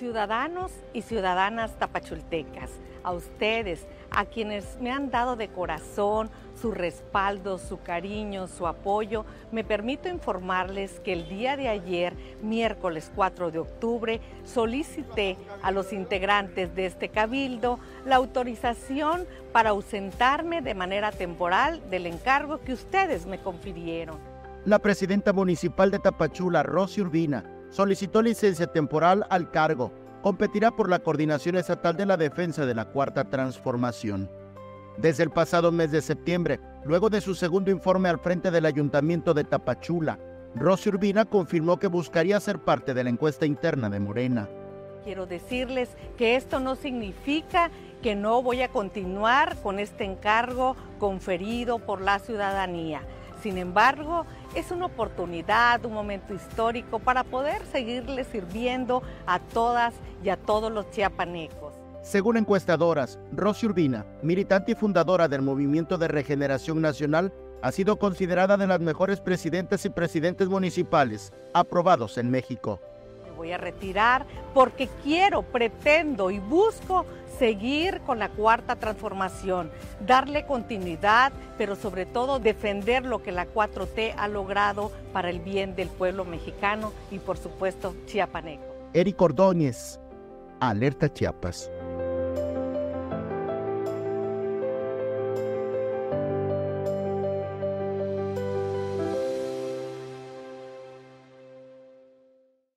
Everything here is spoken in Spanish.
Ciudadanos y ciudadanas tapachultecas, a ustedes, a quienes me han dado de corazón su respaldo, su cariño, su apoyo, me permito informarles que el día de ayer, miércoles 4 de octubre, solicité a los integrantes de este cabildo la autorización para ausentarme de manera temporal del encargo que ustedes me confirieron. La presidenta municipal de Tapachula, Rosy Urbina, solicitó licencia temporal al cargo. Competirá por la Coordinación Estatal de la Defensa de la Cuarta Transformación. Desde el pasado mes de septiembre, luego de su segundo informe al frente del Ayuntamiento de Tapachula, Rosy Urbina confirmó que buscaría ser parte de la encuesta interna de Morena. Quiero decirles que esto no significa que no voy a continuar con este encargo conferido por la ciudadanía. Sin embargo, es una oportunidad, un momento histórico para poder seguirle sirviendo a todas y a todos los chiapanecos. Según encuestadoras, Rosy Urbina, militante y fundadora del Movimiento de Regeneración Nacional, ha sido considerada de las mejores presidentes y presidentes municipales aprobados en México. Voy a retirar porque quiero, pretendo y busco seguir con la cuarta transformación, darle continuidad, pero sobre todo defender lo que la 4T ha logrado para el bien del pueblo mexicano y por supuesto chiapaneco. Eric Ordóñez, Alerta Chiapas.